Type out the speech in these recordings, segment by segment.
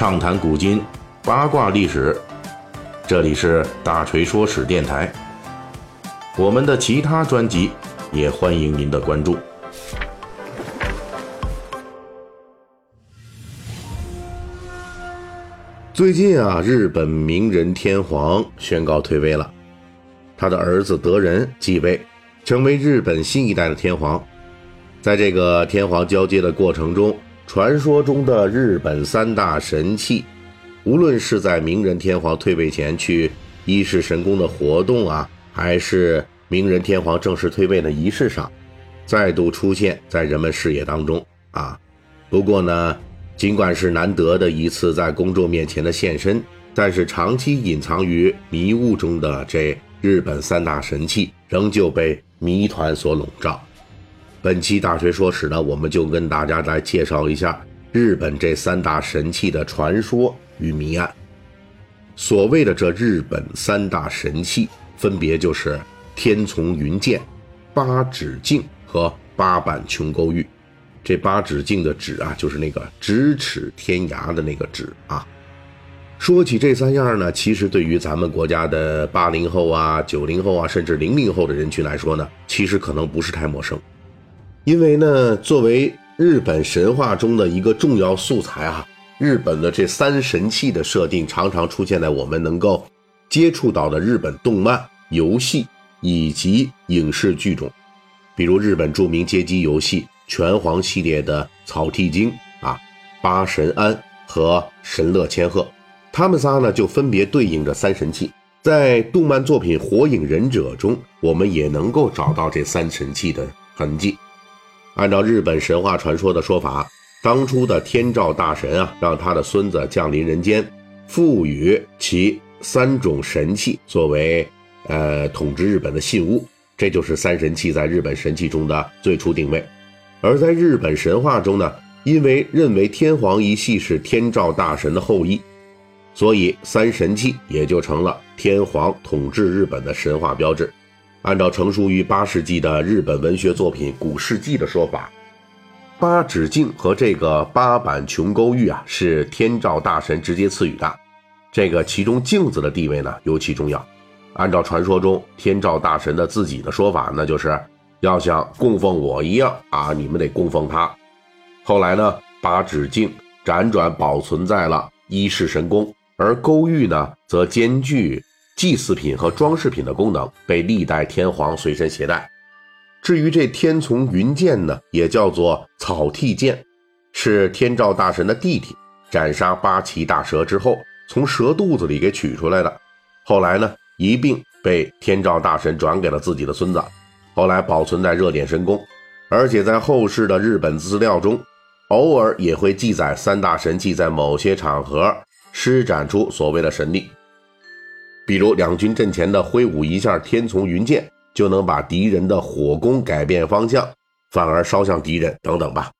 畅谈古今，八卦历史。这里是大锤说史电台。我们的其他专辑也欢迎您的关注。最近啊，日本明仁天皇宣告退位了，他的儿子德仁继位，成为日本新一代的天皇。在这个天皇交接的过程中，传说中的日本三大神器，无论是在明仁天皇退位前去伊势神宫的活动啊，还是明仁天皇正式退位的仪式上，再度出现在人们视野当中啊。不过呢，尽管是难得的一次在公众面前的现身，但是长期隐藏于迷雾中的这日本三大神器，仍旧被谜团所笼罩。本期大学说史呢，我们就跟大家来介绍一下日本这三大神器的传说与谜案。所谓的这日本三大神器，分别就是天丛云剑、八指镜和八坂琼勾玉。这八指镜的指啊，就是那个咫尺天涯的那个指啊。说起这三样呢，其实对于咱们国家的八零后啊、九零后啊，甚至零零后的人群来说呢，其实可能不是太陌生。因为呢，作为日本神话中的一个重要素材啊，日本的这三神器的设定常常出现在我们能够接触到的日本动漫、游戏以及影视剧中，比如日本著名街机游戏《拳皇》系列的草剃精啊、八神庵和神乐千鹤，他们仨呢就分别对应着三神器。在动漫作品《火影忍者》中，我们也能够找到这三神器的痕迹。按照日本神话传说的说法，当初的天照大神啊，让他的孙子降临人间，赋予其三种神器作为呃统治日本的信物，这就是三神器在日本神器中的最初定位。而在日本神话中呢，因为认为天皇一系是天照大神的后裔，所以三神器也就成了天皇统治日本的神话标志。按照成熟于八世纪的日本文学作品《古世纪》的说法，八指镜和这个八坂琼勾玉啊，是天照大神直接赐予的。这个其中镜子的地位呢，尤其重要。按照传说中天照大神的自己的说法，那就是要像供奉我一样啊，你们得供奉他。后来呢，八指镜辗转保存在了伊势神宫，而勾玉呢，则兼具。祭祀品和装饰品的功能被历代天皇随身携带。至于这天丛云剑呢，也叫做草剃剑，是天照大神的弟弟斩杀八岐大蛇之后，从蛇肚子里给取出来的。后来呢，一并被天照大神转给了自己的孙子，后来保存在热点神宫。而且在后世的日本资料中，偶尔也会记载三大神器在某些场合施展出所谓的神力。比如两军阵前的挥舞一下天丛云剑，就能把敌人的火攻改变方向，反而烧向敌人等等吧。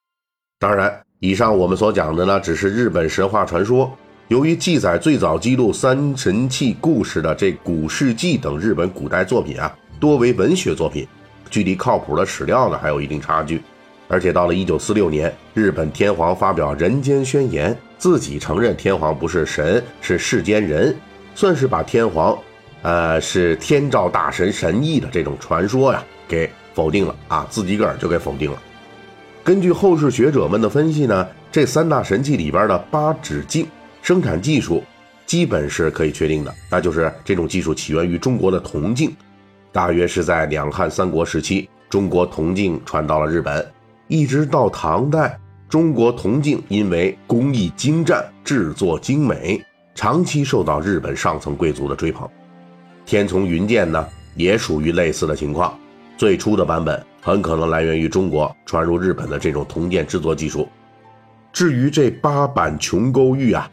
当然，以上我们所讲的呢，只是日本神话传说。由于记载最早记录三神器故事的这《古世纪》等日本古代作品啊，多为文学作品，距离靠谱的史料呢还有一定差距。而且到了一九四六年，日本天皇发表人间宣言，自己承认天皇不是神，是世间人。算是把天皇，呃，是天照大神神意的这种传说呀，给否定了啊，自己个儿就给否定了。根据后世学者们的分析呢，这三大神器里边的八指镜生产技术基本是可以确定的，那就是这种技术起源于中国的铜镜，大约是在两汉三国时期，中国铜镜传到了日本，一直到唐代，中国铜镜因为工艺精湛、制作精美。长期受到日本上层贵族的追捧，天丛云剑呢也属于类似的情况。最初的版本很可能来源于中国传入日本的这种铜剑制作技术。至于这八版琼勾玉啊，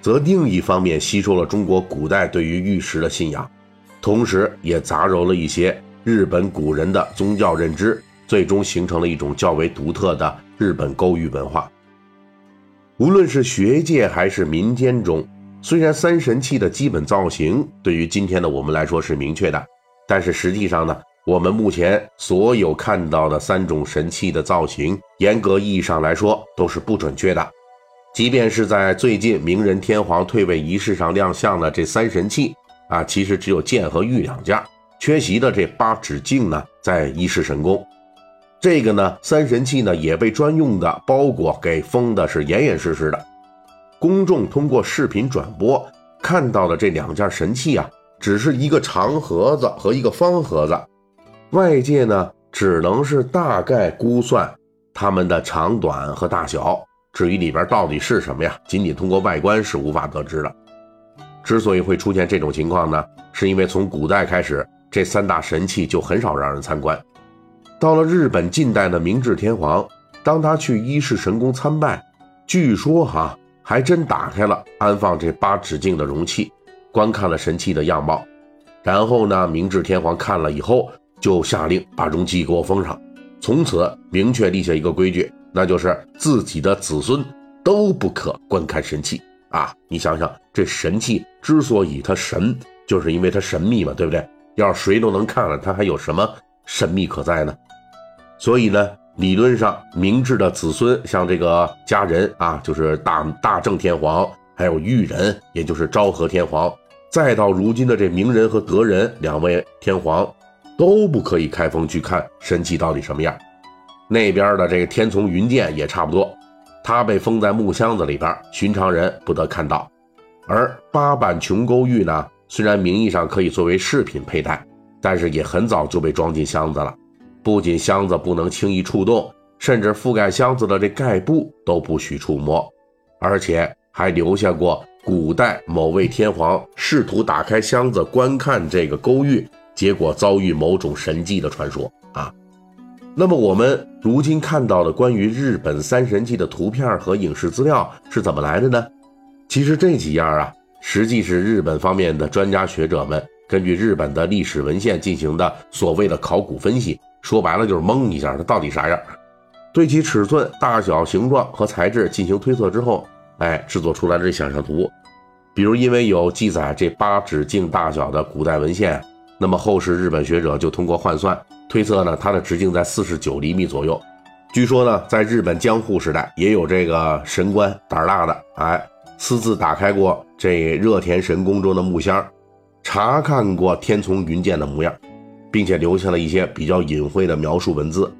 则另一方面吸收了中国古代对于玉石的信仰，同时也杂糅了一些日本古人的宗教认知，最终形成了一种较为独特的日本勾玉文化。无论是学界还是民间中。虽然三神器的基本造型对于今天的我们来说是明确的，但是实际上呢，我们目前所有看到的三种神器的造型，严格意义上来说都是不准确的。即便是在最近明仁天皇退位仪式上亮相的这三神器啊，其实只有剑和玉两件。缺席的这八指镜呢，在一世神宫。这个呢，三神器呢，也被专用的包裹给封的是严严实实的。公众通过视频转播看到的这两件神器啊，只是一个长盒子和一个方盒子，外界呢，只能是大概估算它们的长短和大小。至于里边到底是什么呀？仅仅通过外观是无法得知的。之所以会出现这种情况呢，是因为从古代开始，这三大神器就很少让人参观。到了日本近代的明治天皇，当他去伊势神宫参拜，据说哈还真打开了安放这八指镜的容器，观看了神器的样貌。然后呢，明治天皇看了以后，就下令把容器给我封上，从此明确立下一个规矩。那就是自己的子孙都不可观看神器啊！你想想，这神器之所以它神，就是因为它神秘嘛，对不对？要是谁都能看了，它还有什么神秘可在呢？所以呢，理论上，明治的子孙，像这个家人啊，就是大大正天皇，还有裕仁，也就是昭和天皇，再到如今的这明仁和德仁两位天皇，都不可以开封去看神器到底什么样。那边的这个天丛云剑也差不多，它被封在木箱子里边，寻常人不得看到。而八坂琼勾玉呢，虽然名义上可以作为饰品佩戴，但是也很早就被装进箱子了。不仅箱子不能轻易触动，甚至覆盖箱子的这盖布都不许触摸，而且还留下过古代某位天皇试图打开箱子观看这个勾玉，结果遭遇某种神迹的传说啊。那么我们如今看到的关于日本三神器的图片和影视资料是怎么来的呢？其实这几样啊，实际是日本方面的专家学者们根据日本的历史文献进行的所谓的考古分析，说白了就是蒙一下它到底啥样，对其尺寸、大小、形状和材质进行推测之后，哎，制作出来的这想象图。比如因为有记载这八指镜大小的古代文献，那么后世日本学者就通过换算。推测呢，它的直径在四十九厘米左右。据说呢，在日本江户时代，也有这个神官胆儿大的，哎，私自打开过这热田神宫中的木箱，查看过天丛云剑的模样，并且留下了一些比较隐晦的描述文字。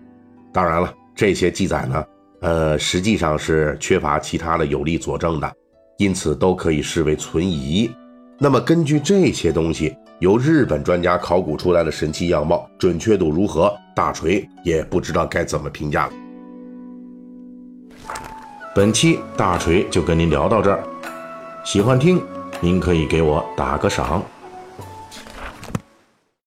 当然了，这些记载呢，呃，实际上是缺乏其他的有力佐证的，因此都可以视为存疑。那么，根据这些东西。由日本专家考古出来的神奇样貌，准确度如何？大锤也不知道该怎么评价了。本期大锤就跟您聊到这儿，喜欢听您可以给我打个赏。